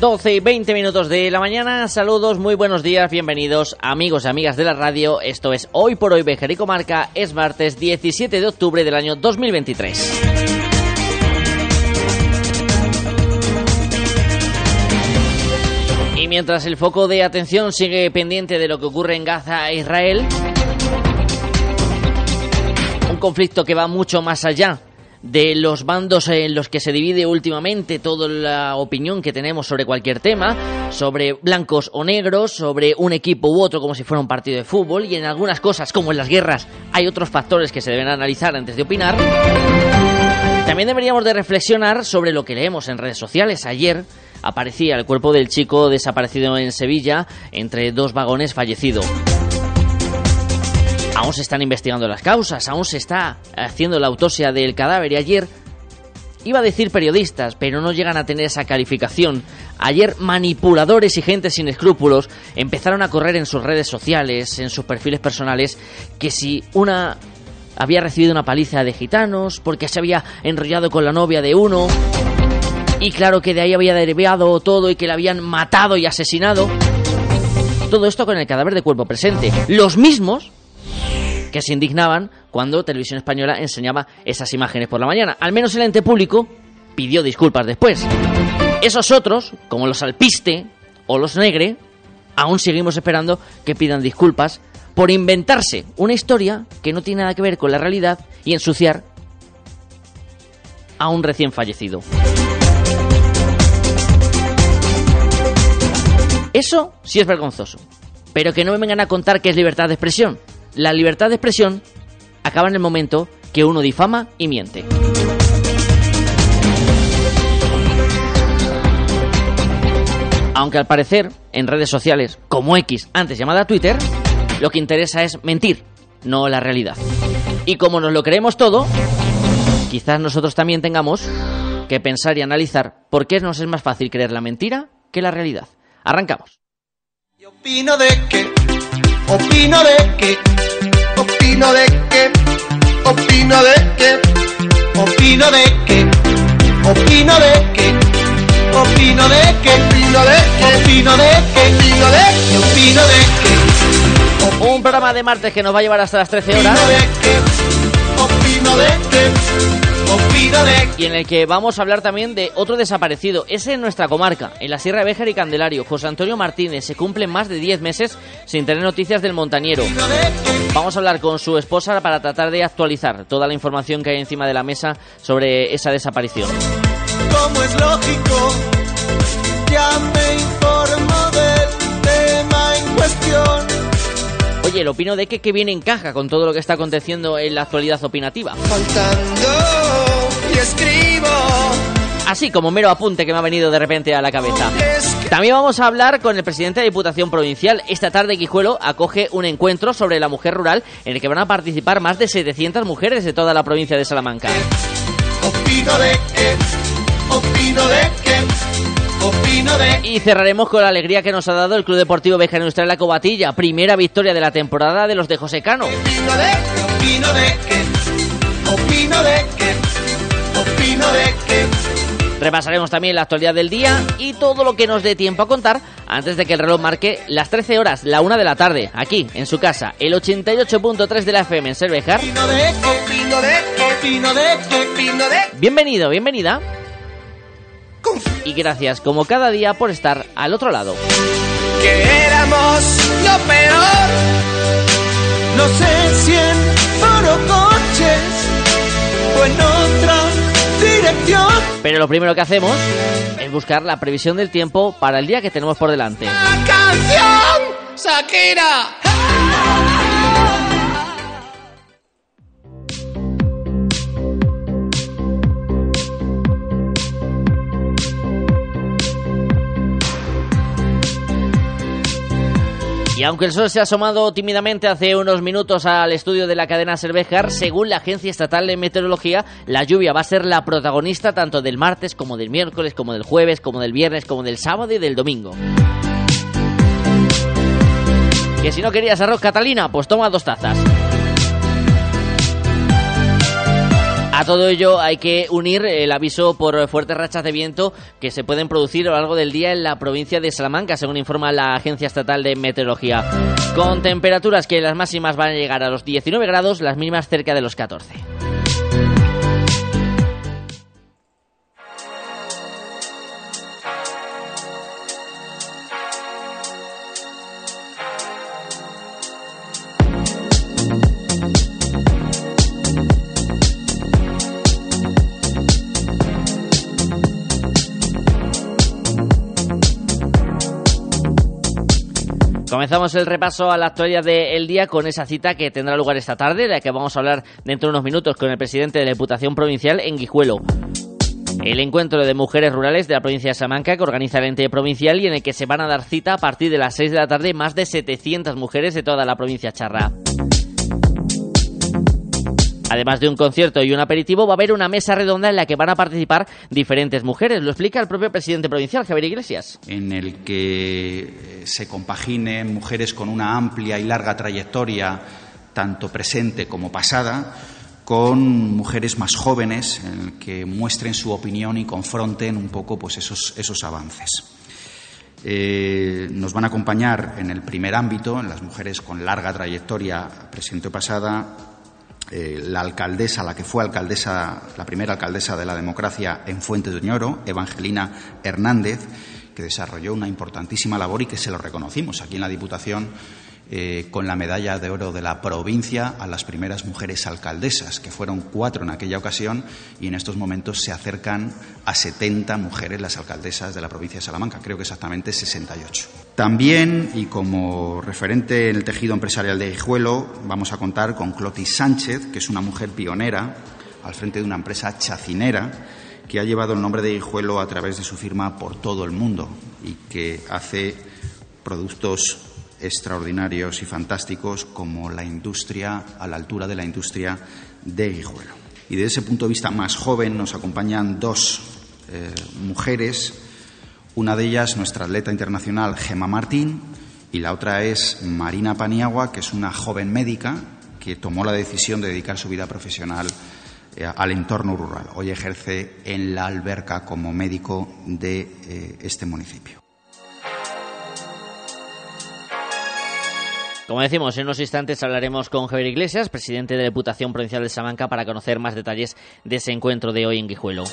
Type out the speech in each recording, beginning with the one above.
12 y 20 minutos de la mañana. Saludos, muy buenos días, bienvenidos amigos y amigas de la radio. Esto es Hoy por Hoy Bejerico Marca. Es martes 17 de octubre del año 2023. Y mientras el foco de atención sigue pendiente de lo que ocurre en Gaza e Israel, un conflicto que va mucho más allá de los bandos en los que se divide últimamente toda la opinión que tenemos sobre cualquier tema, sobre blancos o negros, sobre un equipo u otro como si fuera un partido de fútbol y en algunas cosas como en las guerras hay otros factores que se deben analizar antes de opinar. También deberíamos de reflexionar sobre lo que leemos en redes sociales. Ayer aparecía el cuerpo del chico desaparecido en Sevilla entre dos vagones fallecido. Aún se están investigando las causas, aún se está haciendo la autopsia del cadáver y ayer iba a decir periodistas, pero no llegan a tener esa calificación. Ayer manipuladores y gente sin escrúpulos empezaron a correr en sus redes sociales, en sus perfiles personales, que si una había recibido una paliza de gitanos, porque se había enrollado con la novia de uno, y claro que de ahí había derivado todo y que la habían matado y asesinado. Todo esto con el cadáver de cuerpo presente. Los mismos que se indignaban cuando Televisión Española enseñaba esas imágenes por la mañana. Al menos el ente público pidió disculpas después. Esos otros, como los Alpiste o los Negre, aún seguimos esperando que pidan disculpas por inventarse una historia que no tiene nada que ver con la realidad y ensuciar a un recién fallecido. Eso sí es vergonzoso, pero que no me vengan a contar que es libertad de expresión la libertad de expresión acaba en el momento que uno difama y miente. Aunque al parecer, en redes sociales como X, antes llamada Twitter, lo que interesa es mentir, no la realidad. Y como nos lo creemos todo, quizás nosotros también tengamos que pensar y analizar por qué nos es más fácil creer la mentira que la realidad. Arrancamos. opino de opino de opino de que, opino de que, opino de que, opino de que, opino de que, opino de que, opino de que, opino de que, opino de que. Un programa de martes que nos va a llevar hasta las 13 horas. Opino de que, opino de que. Y en el que vamos a hablar también de otro desaparecido. Es en nuestra comarca, en la Sierra de Béjar y Candelario. José Antonio Martínez se cumple más de 10 meses sin tener noticias del montañero. Vamos a hablar con su esposa para tratar de actualizar toda la información que hay encima de la mesa sobre esa desaparición. Como es lógico, ya me informo del tema en cuestión. Oye, el opino de que, que viene en caja con todo lo que está aconteciendo en la actualidad opinativa. Faltando y escribo. Así como mero apunte que me ha venido de repente a la cabeza. También vamos a hablar con el presidente de Diputación Provincial. Esta tarde Guijuelo acoge un encuentro sobre la mujer rural en el que van a participar más de 700 mujeres de toda la provincia de Salamanca. Opino de que, opino de que, y cerraremos con la alegría que nos ha dado el Club Deportivo Beja Industrial La Cobatilla. Primera victoria de la temporada de los de José Cano. Repasaremos también la actualidad del día y todo lo que nos dé tiempo a contar antes de que el reloj marque las 13 horas, la 1 de la tarde, aquí en su casa, el 88.3 de la FM en Cervejar. Bienvenido, bienvenida y gracias como cada día por estar al otro lado. Que éramos lo peor, no sé si en coches o en otra dirección. Pero lo primero que hacemos es buscar la previsión del tiempo para el día que tenemos por delante. ¡La canción! ¡Shakira! Y aunque el sol se ha asomado tímidamente hace unos minutos al estudio de la cadena Cervejar, según la Agencia Estatal de Meteorología, la lluvia va a ser la protagonista tanto del martes como del miércoles, como del jueves, como del viernes, como del sábado y del domingo. Que si no querías arroz Catalina, pues toma dos tazas. A todo ello hay que unir el aviso por fuertes rachas de viento que se pueden producir a lo largo del día en la provincia de Salamanca, según informa la Agencia Estatal de Meteorología. Con temperaturas que las máximas van a llegar a los 19 grados, las mínimas cerca de los 14. Comenzamos el repaso a la actualidad del día con esa cita que tendrá lugar esta tarde, de la que vamos a hablar dentro de unos minutos con el presidente de la Diputación Provincial en Guijuelo. El encuentro de mujeres rurales de la provincia de Salamanca que organiza el ente provincial y en el que se van a dar cita a partir de las 6 de la tarde más de 700 mujeres de toda la provincia charra. Además de un concierto y un aperitivo, va a haber una mesa redonda en la que van a participar diferentes mujeres. Lo explica el propio presidente provincial, Javier Iglesias. En el que eh, se compaginen mujeres con una amplia y larga trayectoria, tanto presente como pasada, con mujeres más jóvenes, en el que muestren su opinión y confronten un poco pues, esos, esos avances. Eh, nos van a acompañar en el primer ámbito, en las mujeres con larga trayectoria presente o pasada, eh, la alcaldesa, la que fue alcaldesa, la primera alcaldesa de la democracia en Fuente de Oñoro, Evangelina Hernández, que desarrolló una importantísima labor y que se lo reconocimos aquí en la Diputación eh, con la medalla de oro de la provincia a las primeras mujeres alcaldesas, que fueron cuatro en aquella ocasión y en estos momentos se acercan a 70 mujeres las alcaldesas de la provincia de Salamanca, creo que exactamente 68. También, y como referente en el tejido empresarial de Hijuelo, vamos a contar con Clotis Sánchez, que es una mujer pionera al frente de una empresa chacinera que ha llevado el nombre de Hijuelo a través de su firma por todo el mundo y que hace productos extraordinarios y fantásticos como la industria a la altura de la industria de Guijuelo. Y desde ese punto de vista más joven nos acompañan dos eh, mujeres, una de ellas nuestra atleta internacional Gema Martín y la otra es Marina Paniagua, que es una joven médica que tomó la decisión de dedicar su vida profesional eh, al entorno rural. Hoy ejerce en la alberca como médico de eh, este municipio. Como decimos, en unos instantes hablaremos con Javier Iglesias, presidente de la Diputación Provincial de Salamanca, para conocer más detalles de ese encuentro de hoy en Guijuelo.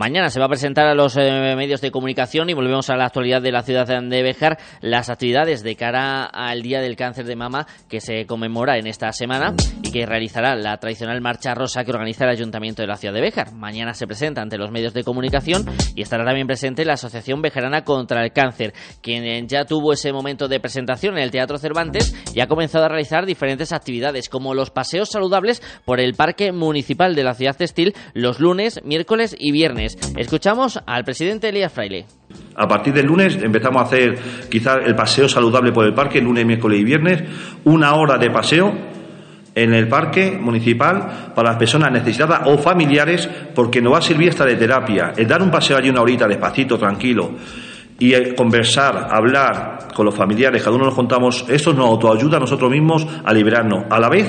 Mañana se va a presentar a los eh, medios de comunicación y volvemos a la actualidad de la ciudad de Bejar las actividades de cara al Día del Cáncer de Mama que se conmemora en esta semana y que realizará la tradicional marcha rosa que organiza el Ayuntamiento de la ciudad de Bejar. Mañana se presenta ante los medios de comunicación y estará también presente la Asociación Bejarana contra el Cáncer, quien ya tuvo ese momento de presentación en el Teatro Cervantes y ha comenzado a realizar diferentes actividades como los paseos saludables por el Parque Municipal de la Ciudad Textil los lunes, miércoles y viernes Escuchamos al presidente Elías Fraile. A partir del lunes empezamos a hacer quizás el paseo saludable por el parque, lunes, miércoles y viernes, una hora de paseo en el parque municipal para las personas necesitadas o familiares porque nos va a servir hasta de terapia. El dar un paseo allí una horita despacito, tranquilo y conversar, hablar con los familiares, cada uno nos contamos, esto nos autoayuda a nosotros mismos a liberarnos. A la vez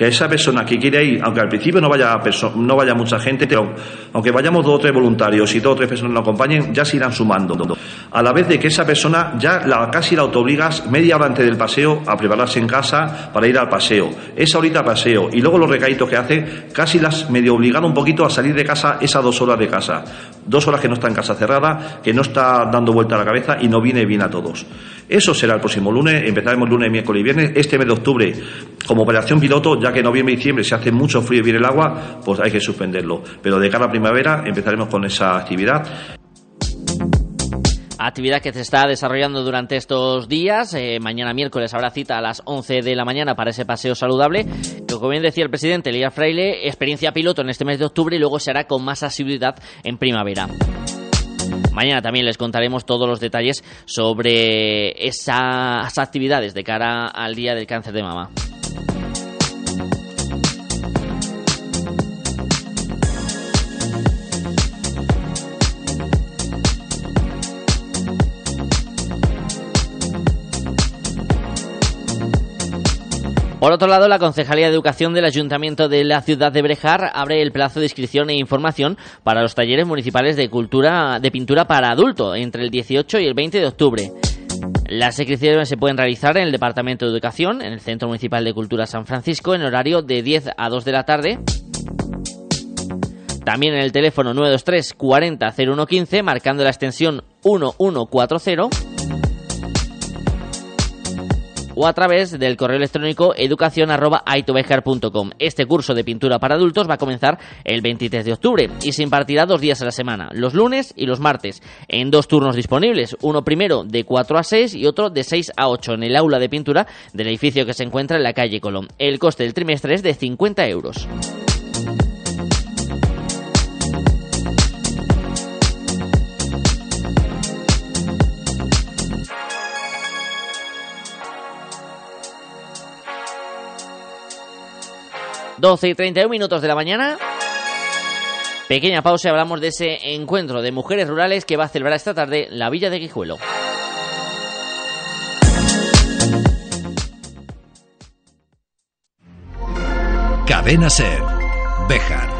que esa persona que quiere ir, aunque al principio no vaya, no vaya mucha gente, pero aunque vayamos dos o tres voluntarios y dos o tres personas nos acompañen, ya se irán sumando. A la vez de que esa persona ya la, casi la autoobligas media hora antes del paseo a prepararse en casa para ir al paseo. Esa horita paseo y luego los recaditos que hace, casi las medio obligando un poquito a salir de casa esas dos horas de casa. Dos horas que no está en casa cerrada, que no está dando vuelta a la cabeza y no viene bien a todos. Eso será el próximo lunes, empezaremos lunes, miércoles y viernes. Este mes de octubre, como operación piloto, ya que en noviembre y diciembre se hace mucho frío y viene el agua, pues hay que suspenderlo. Pero de cara a primavera empezaremos con esa actividad. Actividad que se está desarrollando durante estos días. Eh, mañana miércoles habrá cita a las 11 de la mañana para ese paseo saludable, como bien decía el presidente Elías Fraile, experiencia piloto en este mes de octubre y luego se hará con más asiduidad en primavera. Mañana también les contaremos todos los detalles sobre esas actividades de cara al Día del Cáncer de Mama. Por otro lado, la Concejalía de Educación del Ayuntamiento de la ciudad de Brejar abre el plazo de inscripción e información para los talleres municipales de cultura de pintura para adulto entre el 18 y el 20 de octubre. Las inscripciones se pueden realizar en el Departamento de Educación, en el Centro Municipal de Cultura San Francisco, en horario de 10 a 2 de la tarde. También en el teléfono 923 40 0115, marcando la extensión 1140 o a través del correo electrónico educación.aitobejar.com. Este curso de pintura para adultos va a comenzar el 23 de octubre y se impartirá dos días a la semana, los lunes y los martes, en dos turnos disponibles, uno primero de 4 a 6 y otro de 6 a 8 en el aula de pintura del edificio que se encuentra en la calle Colón. El coste del trimestre es de 50 euros. 12 y 31 minutos de la mañana. Pequeña pausa y hablamos de ese encuentro de mujeres rurales que va a celebrar esta tarde la Villa de Guijuelo. Cadena Ser. Bejar.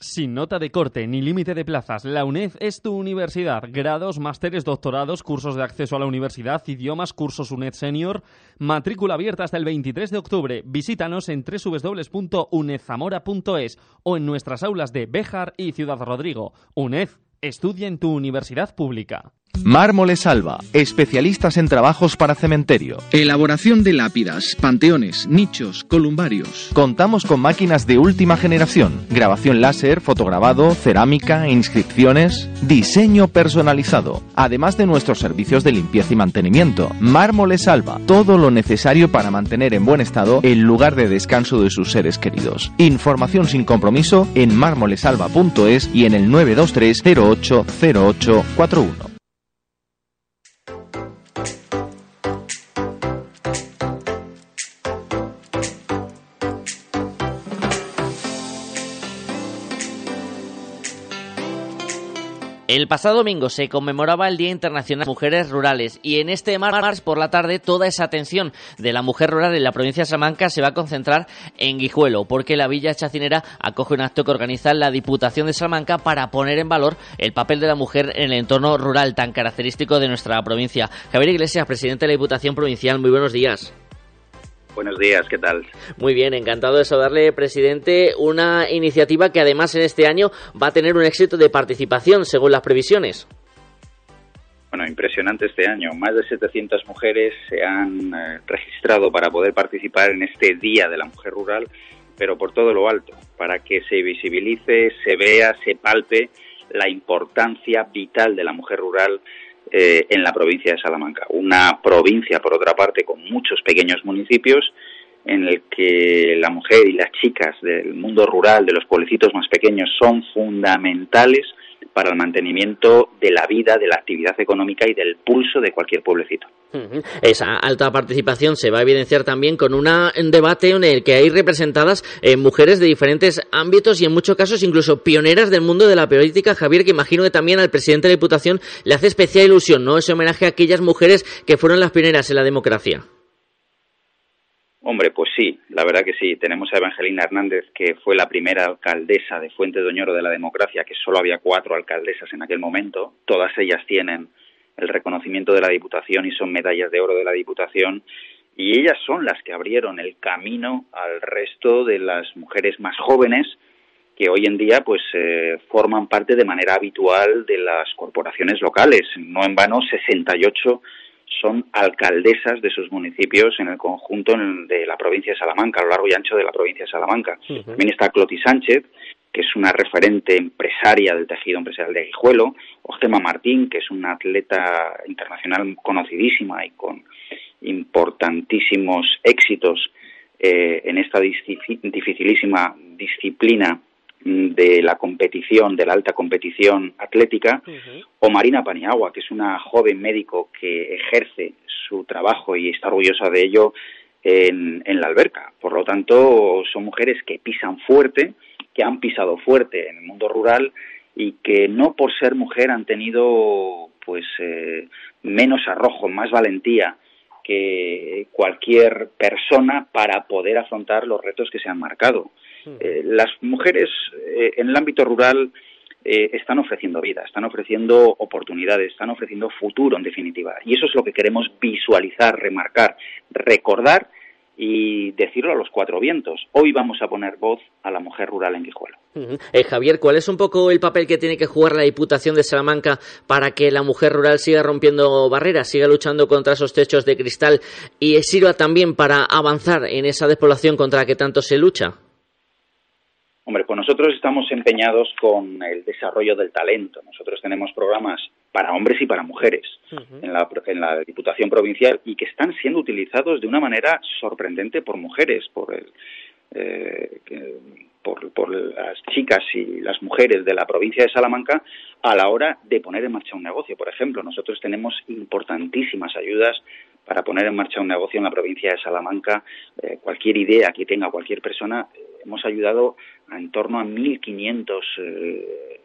Sin nota de corte ni límite de plazas, la UNED es tu universidad. Grados, másteres, doctorados, cursos de acceso a la universidad, idiomas, cursos UNED Senior. Matrícula abierta hasta el 23 de octubre. Visítanos en www.unedzamora.es o en nuestras aulas de Béjar y Ciudad Rodrigo. UNED, estudia en tu universidad pública. Mármoles Alba, especialistas en trabajos para cementerio. Elaboración de lápidas, panteones, nichos, columbarios. Contamos con máquinas de última generación, grabación láser, fotograbado, cerámica, inscripciones, diseño personalizado, además de nuestros servicios de limpieza y mantenimiento. Mármoles Alba, todo lo necesario para mantener en buen estado el lugar de descanso de sus seres queridos. Información sin compromiso en mármolesalba.es y en el 923 080841. El pasado domingo se conmemoraba el Día Internacional de Mujeres Rurales y en este martes por la tarde toda esa atención de la mujer rural en la provincia de Salamanca se va a concentrar en Guijuelo porque la Villa Chacinera acoge un acto que organiza la Diputación de Salamanca para poner en valor el papel de la mujer en el entorno rural tan característico de nuestra provincia. Javier Iglesias, presidente de la Diputación Provincial, muy buenos días. Buenos días, ¿qué tal? Muy bien, encantado de saludarle, presidente. Una iniciativa que además en este año va a tener un éxito de participación, según las previsiones. Bueno, impresionante este año. Más de 700 mujeres se han eh, registrado para poder participar en este Día de la Mujer Rural, pero por todo lo alto, para que se visibilice, se vea, se palpe la importancia vital de la mujer rural eh, en la provincia de Salamanca. Una provincia, por otra parte, con muchos pequeños municipios en el que la mujer y las chicas del mundo rural, de los pueblecitos más pequeños, son fundamentales para el mantenimiento de la vida, de la actividad económica y del pulso de cualquier pueblecito. Esa alta participación se va a evidenciar también con un debate en el que hay representadas eh, mujeres de diferentes ámbitos y en muchos casos incluso pioneras del mundo de la política. Javier, que imagino que también al presidente de la Diputación le hace especial ilusión, ¿no? Ese homenaje a aquellas mujeres que fueron las pioneras en la democracia. Hombre, pues sí, la verdad que sí. Tenemos a Evangelina Hernández, que fue la primera alcaldesa de Fuente de Oñoro de la democracia, que solo había cuatro alcaldesas en aquel momento. Todas ellas tienen el reconocimiento de la Diputación y son medallas de oro de la Diputación. Y ellas son las que abrieron el camino al resto de las mujeres más jóvenes que hoy en día pues eh, forman parte de manera habitual de las corporaciones locales. No en vano, 68 son alcaldesas de sus municipios en el conjunto de la provincia de Salamanca, a lo largo y ancho de la provincia de Salamanca. También está Cloti Sánchez, que es una referente empresaria del tejido empresarial de Guijuelo, o Gemma Martín, que es una atleta internacional conocidísima y con importantísimos éxitos eh, en esta dificilísima disciplina de la competición, de la alta competición atlética, o Marina Paniagua, que es una joven médico que ejerce su trabajo y está orgullosa de ello en, en, la alberca. Por lo tanto, son mujeres que pisan fuerte, que han pisado fuerte en el mundo rural y que no por ser mujer han tenido pues eh, menos arrojo, más valentía que cualquier persona para poder afrontar los retos que se han marcado. Eh, las mujeres eh, en el ámbito rural eh, están ofreciendo vida, están ofreciendo oportunidades, están ofreciendo futuro en definitiva. Y eso es lo que queremos visualizar, remarcar, recordar y decirlo a los cuatro vientos. Hoy vamos a poner voz a la mujer rural en Guijuelo. Javier, ¿cuál es un poco el papel que tiene que jugar la Diputación de Salamanca para que la mujer rural siga rompiendo barreras, siga luchando contra esos techos de cristal y sirva también para avanzar en esa despoblación contra la que tanto se lucha? Hombre, pues nosotros estamos empeñados con el desarrollo del talento. Nosotros tenemos programas para hombres y para mujeres en, la, en, la, Diputación Provincial y que están siendo utilizados de una manera sorprendente por mujeres, por, el, eh, por, por, las chicas y las mujeres de la provincia de Salamanca a la hora de poner en marcha un negocio. Por ejemplo, nosotros tenemos importantísimas ayudas para poner en marcha un negocio en la provincia de Salamanca. Eh, cualquier idea que tenga cualquier persona, hemos ayudado a en torno a 1.500 eh,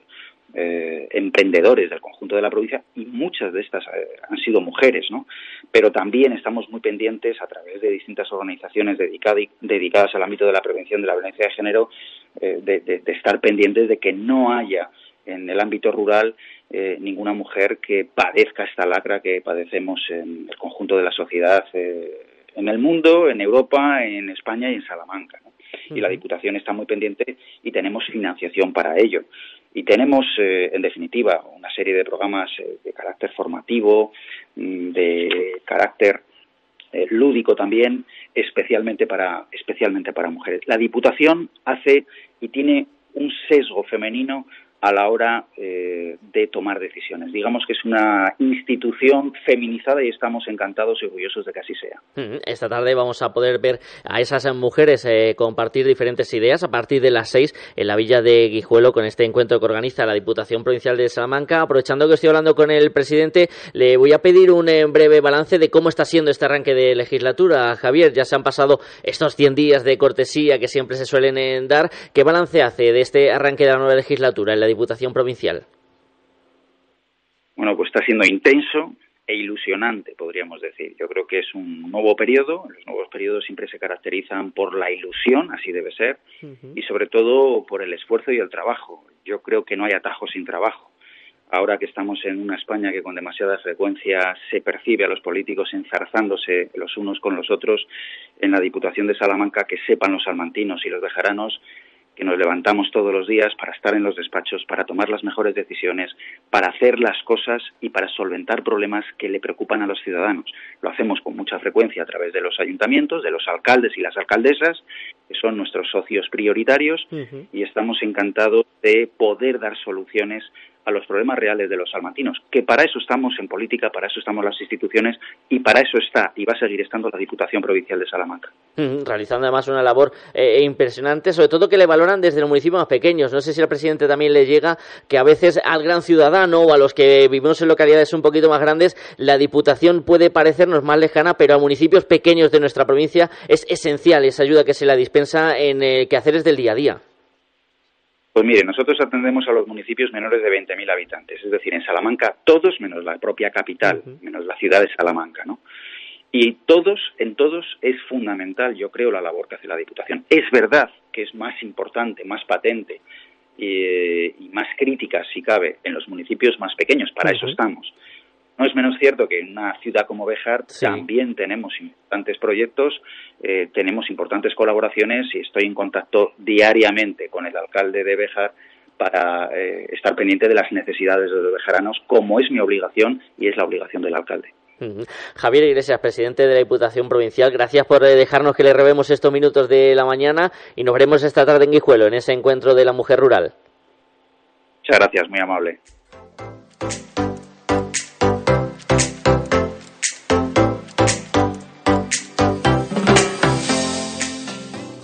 eh, emprendedores del conjunto de la provincia y muchas de estas eh, han sido mujeres, ¿no? Pero también estamos muy pendientes a través de distintas organizaciones dedicadas al ámbito de la prevención de la violencia de género de, estar pendientes de que no haya en el ámbito rural ninguna mujer que padezca esta lacra que padecemos en el conjunto de la sociedad en el mundo, en Europa, en España y en Salamanca. ¿no? y la Diputación está muy pendiente y tenemos financiación para ello. Y tenemos, eh, en definitiva, una serie de programas eh, de carácter formativo, mm, de carácter eh, lúdico también, especialmente para, especialmente para mujeres. La Diputación hace y tiene un sesgo femenino a la hora eh, de tomar decisiones. Digamos que es una institución feminizada y estamos encantados y orgullosos de que así sea. Esta tarde vamos a poder ver a esas mujeres eh, compartir diferentes ideas a partir de las seis en la villa de Guijuelo con este encuentro que organiza la Diputación Provincial de Salamanca. Aprovechando que estoy hablando con el presidente, le voy a pedir un eh, breve balance de cómo está siendo este arranque de legislatura. Javier, ya se han pasado estos 100 días de cortesía que siempre se suelen dar. ¿Qué balance hace de este arranque de la nueva legislatura Diputación Provincial? Bueno, pues está siendo intenso e ilusionante, podríamos decir. Yo creo que es un nuevo periodo. Los nuevos periodos siempre se caracterizan por la ilusión, así debe ser, y sobre todo por el esfuerzo y el trabajo. Yo creo que no hay atajo sin trabajo. Ahora que estamos en una España que con demasiada frecuencia se percibe a los políticos enzarzándose los unos con los otros, en la Diputación de Salamanca que sepan los salmantinos y los bejaranos que nos levantamos todos los días para estar en los despachos, para tomar las mejores decisiones, para hacer las cosas y para solventar problemas que le preocupan a los ciudadanos. Lo hacemos con mucha frecuencia a través de los ayuntamientos, de los alcaldes y las alcaldesas, que son nuestros socios prioritarios, y estamos encantados de poder dar soluciones a los problemas reales de los salmantinos, que para eso estamos en política, para eso estamos las instituciones y para eso está y va a seguir estando la Diputación Provincial de Salamanca. realizando además una labor eh, impresionante, sobre todo que le valoran desde los municipios más pequeños. No sé si al presidente también le llega que a veces al gran ciudadano o a los que vivimos en localidades un poquito más grandes, la Diputación puede parecernos más lejana, pero a municipios pequeños de nuestra provincia es esencial esa ayuda que se la dispensa en eh, quehaceres del día a día. Pues mire, nosotros atendemos a los municipios menores de 20.000 habitantes, es decir, en Salamanca todos menos la propia capital, menos la ciudad de Salamanca, ¿no? Y todos, en todos es fundamental, yo creo, la labor que hace la Diputación. Es verdad que es más importante, más patente eh, y más crítica, si cabe, en los municipios más pequeños, para eso estamos. No es menos cierto que en una ciudad como Bejar también tenemos importantes proyectos, eh, tenemos importantes colaboraciones y estoy en contacto diariamente con el alcalde de Bejar para eh, estar pendiente de las necesidades de los bejaranos, como es mi obligación y es la obligación del alcalde. Javier Iglesias, presidente de la Diputación Provincial, gracias por eh, dejarnos que le revemos estos minutos de la mañana y nos veremos esta tarde en Guijuelo, en ese encuentro de la mujer rural. Muchas gracias, muy amable.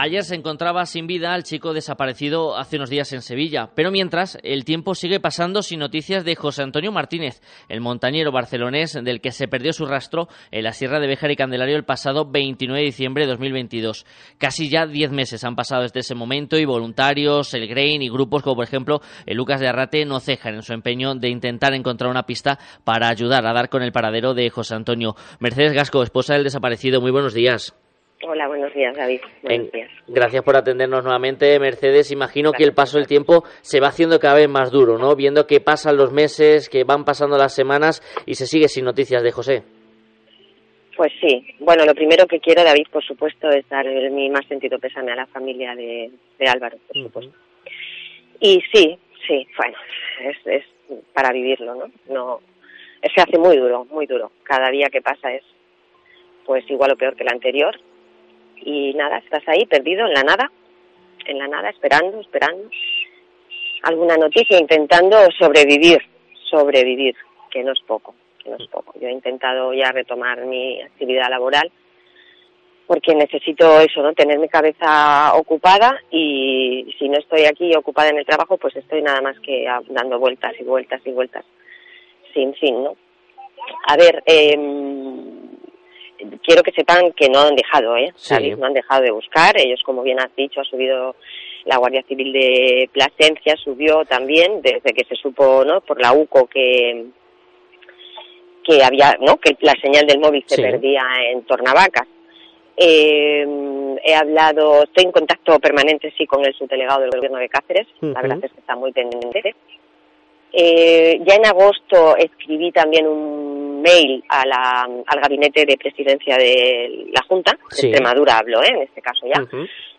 Ayer se encontraba sin vida el chico desaparecido hace unos días en Sevilla, pero mientras el tiempo sigue pasando sin noticias de José Antonio Martínez, el montañero barcelonés del que se perdió su rastro en la Sierra de Béjar y Candelario el pasado 29 de diciembre de 2022. Casi ya 10 meses han pasado desde ese momento y voluntarios, el Grain y grupos como por ejemplo el Lucas de Arrate no cejan en su empeño de intentar encontrar una pista para ayudar a dar con el paradero de José Antonio. Mercedes Gasco, esposa del desaparecido, muy buenos días. Hola, buenos días, David. Buenos días. Gracias por atendernos nuevamente, Mercedes. Imagino que el paso del tiempo se va haciendo cada vez más duro, ¿no? Viendo que pasan los meses, que van pasando las semanas y se sigue sin noticias de José. Pues sí. Bueno, lo primero que quiero, David, por supuesto, es dar mi más sentido pésame a la familia de, Álvaro, por supuesto. Y sí, sí, bueno, es, es para vivirlo, ¿no? No, se hace muy duro, muy duro. Cada día que pasa es, pues igual o peor que el anterior y nada, estás ahí perdido en la nada, en la nada, esperando, esperando alguna noticia, intentando sobrevivir, sobrevivir, que no es poco, que no es poco. Yo he intentado ya retomar mi actividad laboral porque necesito eso, ¿no? Tener mi cabeza ocupada y si no estoy aquí ocupada en el trabajo, pues estoy nada más que dando vueltas y vueltas y vueltas sin fin, ¿no? A ver, eh, quiero que sepan que no han dejado, ¿eh? No han dejado de buscar. Ellos, como bien has dicho, ha subido la Guardia Civil de Plasencia, subió también desde que se supo, ¿no? Por la UCO que que había, ¿no? Que la señal del móvil se perdía en Tornavacas. Eh, he hablado, estoy en contacto permanente, sí, con el subdelegado del gobierno de Cáceres. La verdad es que está muy pendiente. Eh, ya en agosto escribí también un mail a la, al gabinete de presidencia de la Junta, de Extremadura hablo, ¿eh? en este caso ya,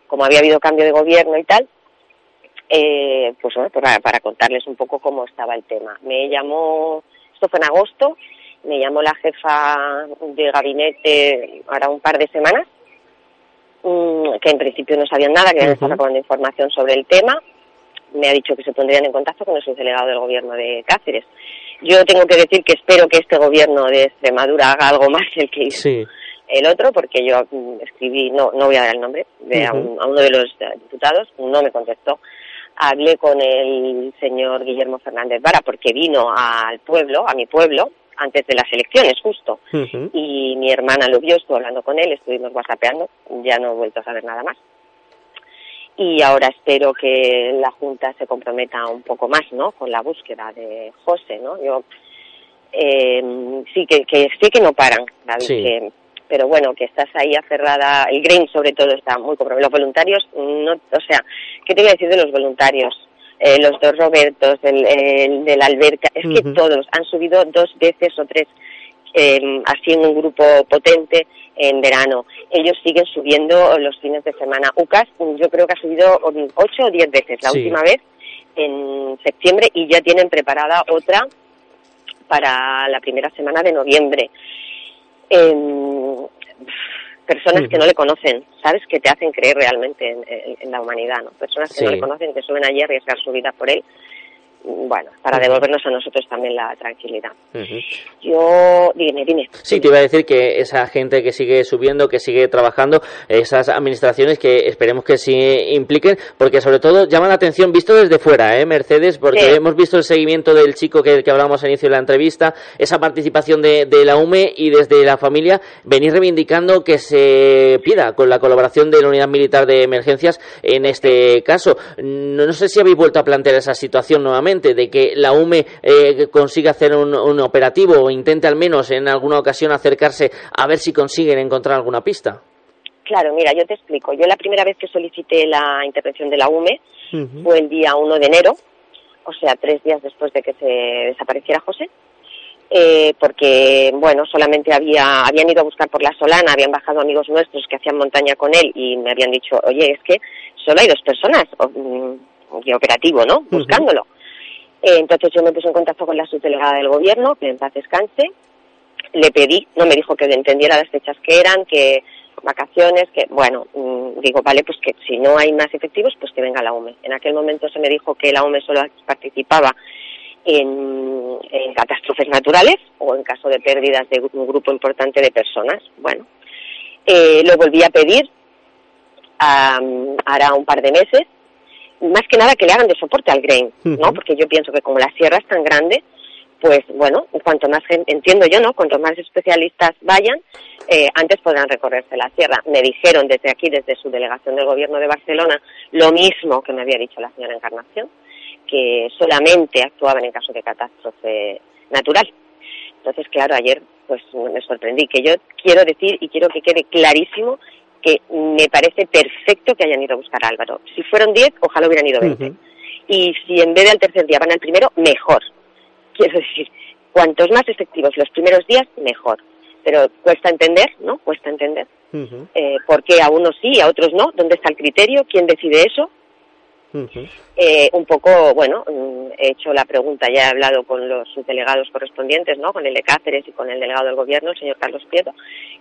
como había habido cambio de gobierno y tal, eh, pues bueno, para, para, contarles un poco cómo estaba el tema. Me llamó, esto fue en agosto, me llamó la jefa de gabinete ahora un par de semanas, mm, que en principio no sabían nada, que habían estado información sobre el tema, me ha dicho que se pondrían en contacto con el subdelegado del gobierno de Cáceres. Yo tengo que decir que espero que este gobierno de Extremadura haga algo más que el que hizo el otro, porque yo mm, escribí, no, no voy a dar el nombre, de, a, Ujú. a uno de los eh, diputados, no me contestó. Hablé con el señor Guillermo Fernández Vara porque vino al pueblo, a mi pueblo, antes de las elecciones justo. Y mi hermana lo vio, estuve hablando con él, estuvimos whatsappeando, ya no he vuelto a saber nada más. Y ahora espero que la Junta se comprometa un poco más, ¿no? Con la búsqueda de José, ¿no? Yo eh, sí que, que sí que no paran, David, Sí. que- pero bueno, que estás ahí aferrada, el Green sobre todo está muy comprometido. Los voluntarios, no, o sea, ¿qué te voy a decir de los voluntarios? Eh, los dos Robertos, el, el de la alberca, es que todos han subido dos veces o tres eh, así en un grupo potente en verano. Ellos siguen subiendo los fines de semana. UCAS yo creo que ha subido um, ocho o diez veces la Sí. última vez en septiembre y ya tienen preparada otra para la primera semana de noviembre. Em, personas que no le conocen, ¿sabes? Que te hacen creer realmente en, en- en la humanidad, ¿no? Personas que no le conocen, que suben allí a arriesgar su vida por él. Bueno, para devolvernos a nosotros también la tranquilidad. Yo, dime, dime. Sí, te iba a decir que esa gente que sigue subiendo, que sigue trabajando, esas administraciones que esperemos que sí impliquen, porque sobre todo llama la atención visto desde fuera, ¿eh, Mercedes? Porque Sí. hemos visto el seguimiento del chico que, que hablamos al inicio de la entrevista, esa participación de, de la UME y desde la familia venir reivindicando que se pida con la colaboración de la Unidad Militar de Emergencias en este caso. No, no sé si habéis vuelto a plantear esa situación nuevamente, de que la UME eh, consiga hacer un, un operativo o intente al menos en alguna ocasión acercarse a ver si consiguen encontrar alguna pista. Claro, mira, yo te explico. Yo la primera vez que solicité la intervención de la UME fue el día 1 de enero, o sea, tres días después de que se desapareciera José, eh, porque, bueno, solamente había, habían ido a buscar por la Solana, habían bajado amigos nuestros que hacían montaña con él y me habían dicho, oye, es que solo hay dos personas mm, de operativo, ¿no? Buscándolo. Eh, entonces yo me puse en contacto con la subdelegada del gobierno, que en paz descanse, le pedí, no me dijo que entendiera las fechas que eran, que vacaciones, que bueno, mm, digo, vale, pues que si no hay más efectivos, pues que venga la UME. En aquel momento se me dijo que la UME solo participaba en, catástrofes naturales o en caso de pérdidas de un grupo importante de personas. Bueno, eh, lo volví a pedir am, hará un par de meses, más que nada que le hagan de soporte al grain, ¿no? Porque yo pienso que como la sierra es tan grande, pues bueno, cuanto más gente, entiendo yo, ¿no? Cuanto más especialistas vayan, eh, antes podrán recorrerse la sierra. Me dijeron desde aquí, desde su delegación del gobierno de Barcelona, lo mismo que me había dicho la señora Encarnación, que solamente actuaban en caso de catástrofe natural. Entonces, claro, ayer pues me sorprendí, que yo quiero decir y quiero que quede clarísimo que me parece perfecto que hayan ido a buscar a Álvaro. Si fueron 10, ojalá hubieran ido 20. Y si en vez de al tercer día van al primero, mejor. Quiero decir, cuantos más efectivos los primeros días, mejor. Pero cuesta entender, ¿no? Cuesta entender. Eh, ¿Por qué a unos sí y a otros no? ¿Dónde está el criterio? ¿Quién decide eso? Eh, un poco, bueno, he hecho la pregunta, ya he hablado con los delegados correspondientes, ¿no? Con el de Cáceres y con el delegado del gobierno, el señor Carlos Prieto,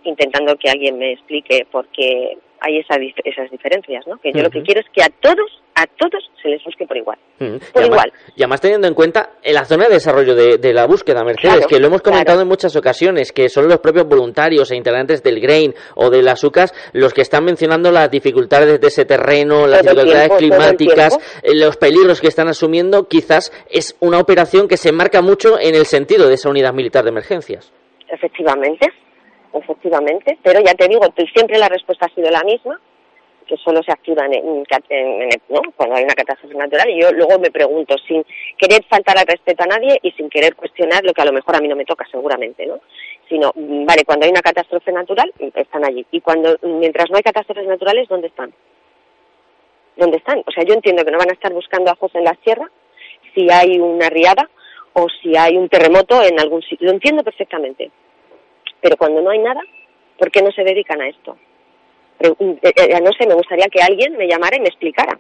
intentando que alguien me explique por qué hay esa esas diferencias, ¿no? Que yo lo que quiero es que a todos, a todos se les busque por igual. Por y, además, igual. y además teniendo en cuenta en la zona de desarrollo de, de la búsqueda, Mercedes, Claro, que lo hemos comentado claro. en muchas ocasiones, que son los propios voluntarios e integrantes del GRAIN o de las UCAS los que están mencionando las dificultades de ese terreno, las Todo dificultades tiempo, climáticas, eh, los peligros que están asumiendo, quizás es una operación que se marca mucho en el sentido de esa unidad militar de emergencias. Efectivamente, efectivamente. Pero ya te digo, siempre la respuesta ha sido la misma, que solo se activan en, en- ¿no? cuando hay una catástrofe natural. Y yo luego me pregunto, sin querer faltar al respeto a nadie y sin querer cuestionar lo que a lo mejor a mí no me toca, seguramente, ¿no? Sino, mm, vale, cuando hay una catástrofe natural, están allí. Y cuando, mientras no hay catástrofes naturales, ¿dónde están? ¿Dónde están? O sea, yo entiendo que no van a estar buscando a José en la sierra si hay una riada o si hay un terremoto en algún sitio. Lo entiendo perfectamente. Pero cuando no hay nada, ¿por qué no se dedican a esto? Pre- eh, eh, no sé, me gustaría que alguien me llamara y me explicara,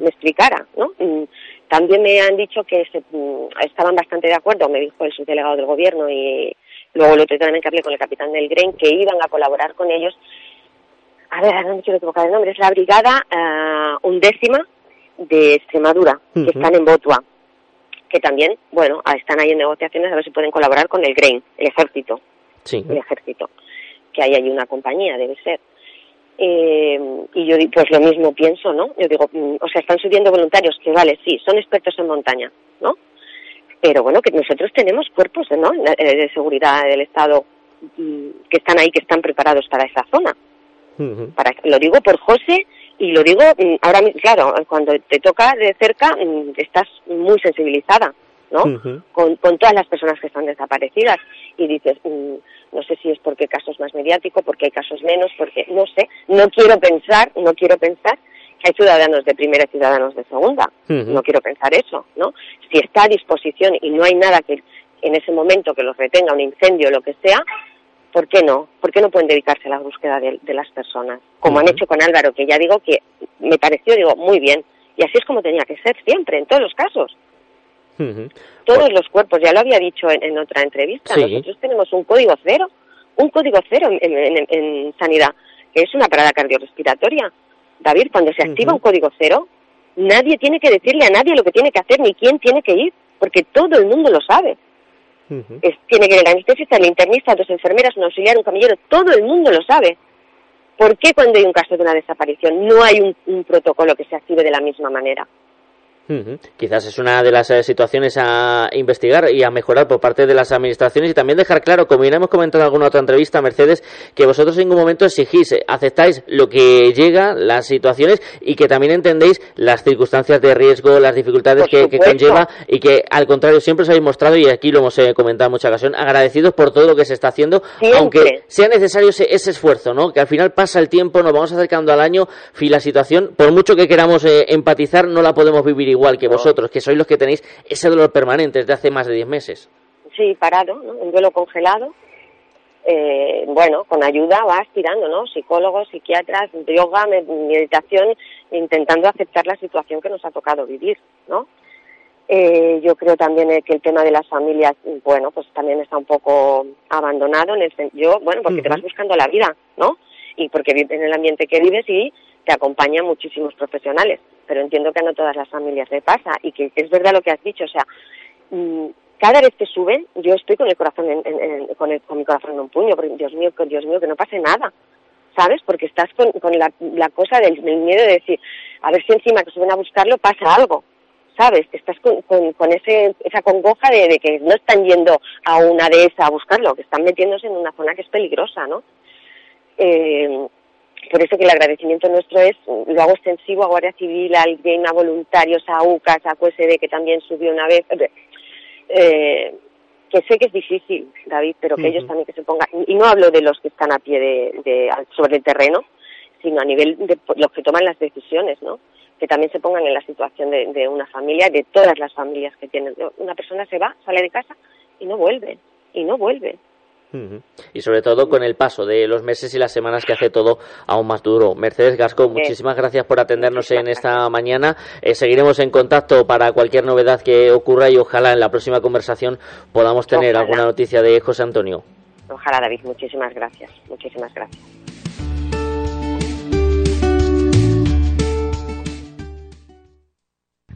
me explicara, ¿no? Mm, También me han dicho que se- mm, estaban bastante de acuerdo, me dijo el subdelegado del gobierno y luego lo otro también que hablé con el capitán del GREN, que iban a colaborar con ellos. A ver, no me quiero equivocar el nombre, es la brigada ah, undécima de Extremadura, que están en Botua, que también, bueno, están ahí en negociaciones a ver si pueden colaborar con el GRAIN, el ejército. Sí. El ejército. Que hay allí una compañía, debe ser. Eh, y yo pues lo mismo pienso, ¿no? Yo digo, mm, o sea, están subiendo voluntarios que vale, sí, son expertos en montaña, ¿no? Pero bueno, que nosotros tenemos cuerpos ¿no? Eh, de seguridad del Estado mm, que están ahí, que están preparados para esa zona. para, lo digo por José y lo digo mm, ahora, claro, cuando te toca de cerca estás muy sensibilizada, ¿no? con, con todas las personas que están desaparecidas y dices, no sé si es porque casos más mediático, porque hay casos menos, porque no sé, no quiero pensar, no quiero pensar que hay ciudadanos de primera y ciudadanos de segunda. No quiero pensar eso, ¿no? Si está a disposición y no hay nada que en ese momento que los retenga, un incendio o lo que sea, ¿por qué no? ¿Por qué no pueden dedicarse a la búsqueda de, las personas? Como han hecho con Álvaro, que ya digo que me pareció, digo, muy bien. Y así es como tenía que ser siempre, en todos los casos. Todos los cuerpos, ya lo había dicho en, otra entrevista, nosotros tenemos un código cero, un código cero en, sanidad, que es una parada cardiorrespiratoria. David, cuando se activa un código cero, nadie tiene que decirle a nadie lo que tiene que hacer ni quién tiene que ir, porque todo el mundo lo sabe. tiene que ir el anestesista, el internista, dos enfermeras, un auxiliar, un camillero, todo el mundo lo sabe. ¿Por qué cuando hay un caso de una desaparición no hay un protocolo que se active de la misma manera? Quizás es una de las eh, situaciones a investigar y a mejorar por parte de las administraciones y también dejar claro, como ya hemos comentado en alguna otra entrevista, Mercedes, que vosotros en ningún momento exigís, eh, aceptáis lo que llega, las situaciones y que también entendéis las circunstancias de riesgo, las dificultades que, conlleva y que al contrario siempre os habéis mostrado y aquí lo hemos eh, comentado en muchas ocasiones, agradecidos por todo lo que se está haciendo, aunque sea necesario ese, esfuerzo, ¿no? Que al final pasa el tiempo, nos vamos acercando al año y la situación, por mucho que queramos empatizar, no la podemos vivir igual que vosotros, que sois los que tenéis ese dolor permanente desde hace más de 10 meses. Sí, parado, ¿no? un duelo congelado. Eh, bueno, con ayuda vas tirando, ¿no? Psicólogos, psiquiatras, yoga, meditación, intentando aceptar la situación que nos ha tocado vivir, ¿no? Eh, yo creo también que el tema de las familias, bueno, pues también está un poco abandonado en el yo, bueno, porque te vas buscando la vida, ¿no? Y porque vives en el ambiente que vives y te acompañan muchísimos profesionales, pero entiendo que a no todas las familias le pasa y que es verdad lo que has dicho, o sea, mm, cada vez que suben, yo estoy con el corazón en, con, mi corazón en un puño, porque Dios mío, Dios mío, que no pase nada, ¿sabes? Porque estás con, la, cosa del, miedo de decir, a ver si encima que suben a buscarlo pasa algo, ¿sabes? Estás con, con, ese, esa congoja de, de, que no están yendo a una de esas a buscarlo, que están metiéndose en una zona que es peligrosa, ¿no? Eh, por eso que el agradecimiento nuestro es, lo hago extensivo a Guardia Civil, al GAME, a voluntarios, a UCAS, a QSD, que también subió una vez. Eh, que sé que es difícil, David, pero que ellos también que se pongan, y no hablo de los que están a pie de, sobre el terreno, sino a nivel de los que toman las decisiones, ¿no? Que también se pongan en la situación de, de una familia, de todas las familias que tienen. Una persona se va, sale de casa y no vuelve, y no vuelve. Y sobre todo con el paso de los meses y las semanas que hace todo aún más duro. Mercedes Gasco, muchísimas gracias por atendernos en esta mañana. Eh, seguiremos en contacto para cualquier novedad que ocurra y ojalá en la próxima conversación podamos tener alguna noticia de José Antonio. Ojalá, David. Muchísimas gracias. Muchísimas gracias.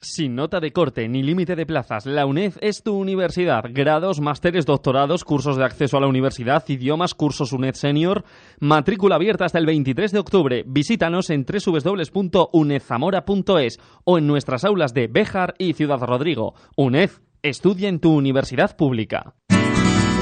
Sin nota de corte ni límite de plazas, la UNED es tu universidad. Grados, másteres, doctorados, cursos de acceso a la universidad, idiomas, cursos UNED Senior. Matrícula abierta hasta el 23 de octubre. Visítanos en www.unedzamora.es o en nuestras aulas de Béjar y Ciudad Rodrigo. UNED, estudia en tu universidad pública.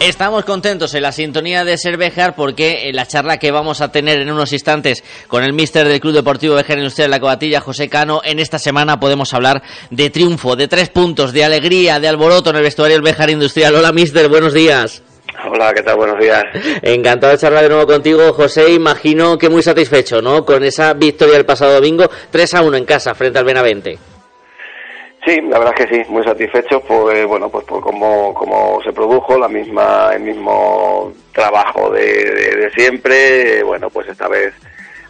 Estamos contentos en la sintonía de Ser Bejar porque en la charla que vamos a tener en unos instantes con el míster del Club Deportivo Bejar Industrial de la Cobatilla, José Cano, en esta semana podemos hablar de triunfo, de tres puntos, de alegría, de alboroto en el vestuario del Bejar Industrial. Hola, míster, buenos días. Hola, ¿qué tal? Buenos días. Encantado de charlar de nuevo contigo, José. Imagino que muy satisfecho, ¿no? Con esa victoria del pasado domingo, 3 a 1 en casa frente al Benavente. Sí, la verdad es que sí, muy satisfecho por, bueno, pues por cómo, cómo se produjo, la misma, el mismo trabajo de, siempre, bueno, pues esta vez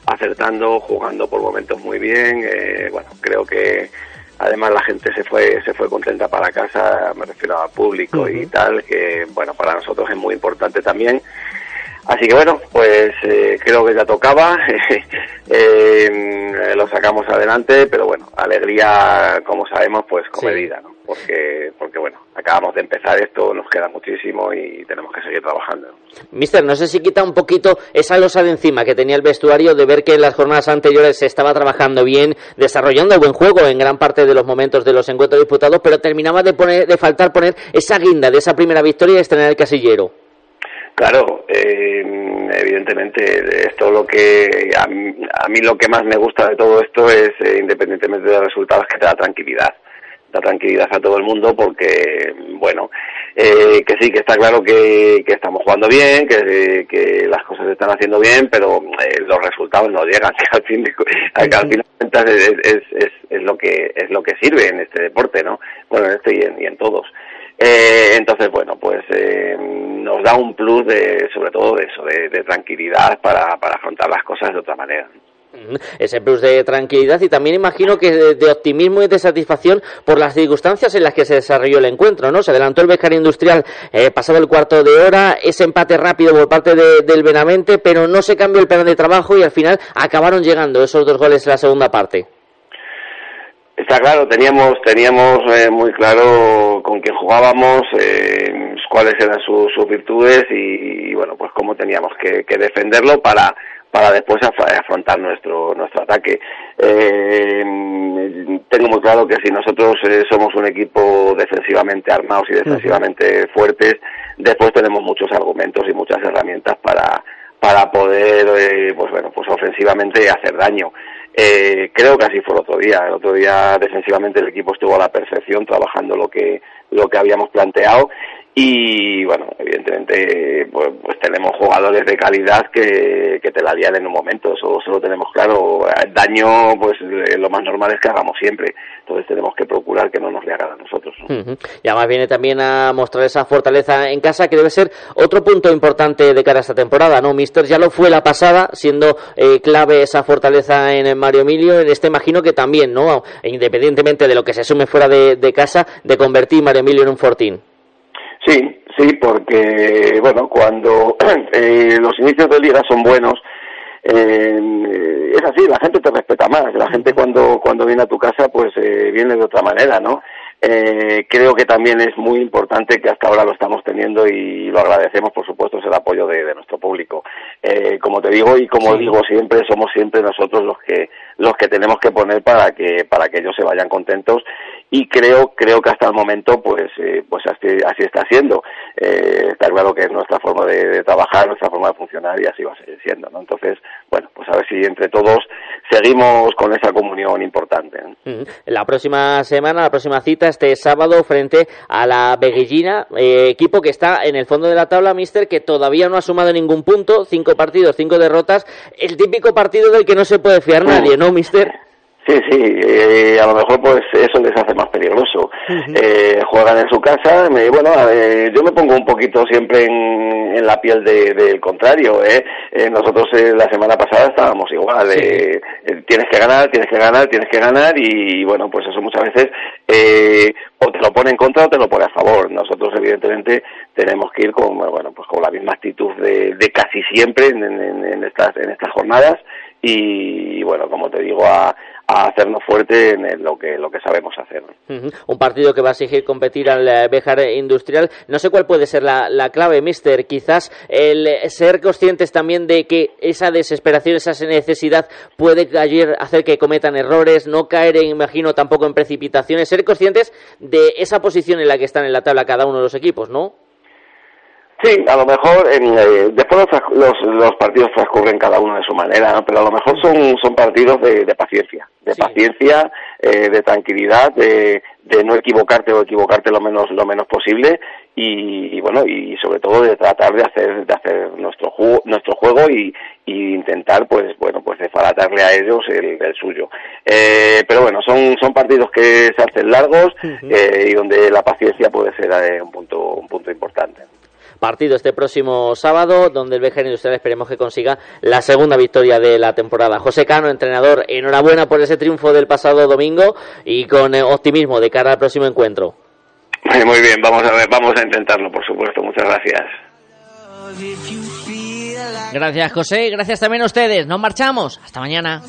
acertando, jugando por momentos muy bien, eh, bueno, creo que además la gente se fue, se fue contenta para casa, me refiero al público y tal, que bueno, para nosotros es muy importante también Así que bueno, pues eh, creo que ya tocaba, eh, lo sacamos adelante, pero bueno, alegría, como sabemos, pues con medida, ¿no? Porque, porque bueno, acabamos de empezar esto, nos queda muchísimo y tenemos que seguir trabajando. Mister, no sé si quita un poquito esa losa de encima que tenía el vestuario de ver que en las jornadas anteriores se estaba trabajando bien, desarrollando buen juego en gran parte de los momentos de los encuentros disputados, pero terminaba de, poner, de faltar poner esa guinda de esa primera victoria y estrenar el casillero. Claro, eh, evidentemente esto lo que a mí, lo que más me gusta de todo esto es, eh, independientemente de los resultados, que te da tranquilidad, da tranquilidad a todo el mundo porque, bueno, eh, que sí, que está claro que, estamos jugando bien, que, que, las cosas se están haciendo bien, pero los resultados no llegan, que al fin, al final es, es, es, es, lo que es lo que sirve en este deporte, ¿no? Bueno, en este y en, y en todos. Eh, entonces, bueno, pues eh, nos da un plus de, sobre todo de eso, de, tranquilidad para, para afrontar las cosas de otra manera ese plus de tranquilidad y también imagino que de, optimismo y de satisfacción por las circunstancias en las que se desarrolló el encuentro, ¿no? Se adelantó el Bejar Industrial eh, pasado el cuarto de hora, ese empate rápido por parte del Benavente, pero no se cambió el plan de trabajo y al final acabaron llegando esos dos goles en la segunda parte. Está claro, teníamos teníamos eh, muy claro con quién jugábamos, eh, cuáles eran sus, virtudes y, bueno, pues cómo teníamos que, defenderlo para para después afrontar nuestro nuestro ataque. Eh, tengo muy claro que si nosotros somos un equipo defensivamente armados y defensivamente fuertes, después tenemos muchos argumentos y muchas herramientas para para poder, pues bueno, pues ofensivamente hacer daño. Eh, creo que así fue el otro día. El otro día defensivamente el equipo estuvo a la perfección trabajando lo que lo que habíamos planteado y bueno, evidentemente pues, pues, tenemos jugadores de calidad que, que te la lían en un momento, eso, eso lo tenemos claro. El daño, pues lo más normal es que hagamos siempre, entonces tenemos que procurar que no nos le hagan a nosotros. Y además viene también a mostrar esa fortaleza en casa que debe ser otro punto importante de cara a esta temporada, ¿no? Mister ya lo fue la pasada, siendo eh, clave esa fortaleza en Mario Emilio, en este imagino que también, ¿no? Independientemente de lo que se sume fuera de, de casa, de convertir Mario Emilio en un fortín. Sí, sí, porque, bueno, cuando eh, los inicios de liga son buenos, eh, es así, la gente te respeta más, la gente cuando, cuando viene a tu casa, pues eh, viene de otra manera, ¿no? Eh, creo que también es muy importante que hasta ahora lo estamos teniendo y lo agradecemos, por supuesto, es el apoyo de, nuestro público. Eh, como te digo y como digo siempre, somos siempre nosotros los que los que tenemos que poner para que para que ellos se vayan contentos y creo creo que hasta el momento pues eh, pues así, así está siendo. Eh, está claro que es nuestra forma de, trabajar, nuestra forma de funcionar y así va a seguir siendo. ¿no? Entonces, bueno, pues a ver si entre todos seguimos con esa comunión importante. La próxima semana, la próxima cita este sábado frente a la Beguillina, eh, equipo que está en el fondo de la tabla, Mister, que todavía no ha sumado ningún punto, cinco partidos, cinco derrotas, el típico partido del que no se puede fiar nadie, ¿no, Mister? Sí, sí, eh, a lo mejor pues eso les hace más peligroso. eh, juegan en su casa, me, bueno, eh, yo me pongo un poquito siempre en, en la piel del de, contrario. ¿eh? eh nosotros eh, la semana pasada estábamos igual, eh, tienes que ganar, tienes que ganar, tienes que ganar y bueno, pues eso muchas veces o te lo pone en contra o te lo pone a favor. Nosotros evidentemente tenemos que ir con, bueno, pues con la misma actitud de, de casi siempre en, en, en estas, en estas jornadas y, bueno, como te digo, a, a hacernos fuerte en lo que lo que sabemos hacer. Un partido que va a exigir competir al eh, Bejar Industrial. No sé cuál puede ser la, la, clave, Mister. Quizás el ser conscientes también de que esa desesperación, esa necesidad puede ayer hacer que cometan errores, no caer, imagino, tampoco en precipitaciones. Ser conscientes de esa posición en la que están en la tabla cada uno de los equipos, ¿no? Sí, a lo mejor en, eh, después los, los, partidos transcurren cada uno de su manera, pero a lo mejor son, son partidos de, paciencia, de paciencia, eh, de tranquilidad, de, de, no equivocarte o equivocarte lo menos lo menos posible y, bueno y sobre todo de tratar de hacer de hacer nuestro juego nuestro juego y, y intentar pues bueno pues desbaratarle a ellos el, el suyo. Eh, pero bueno son son partidos que se hacen largos eh, y donde la paciencia puede ser eh, un punto un punto importante partido este próximo sábado, donde el Bejar Industrial esperemos que consiga la segunda victoria de la temporada. José Cano, entrenador, enhorabuena por ese triunfo del pasado domingo y con eh, optimismo de cara al próximo encuentro. Muy bien, vamos a ver, vamos a intentarlo, por supuesto. Muchas gracias. Gracias, José. Gracias también a ustedes. Nos marchamos. Hasta mañana.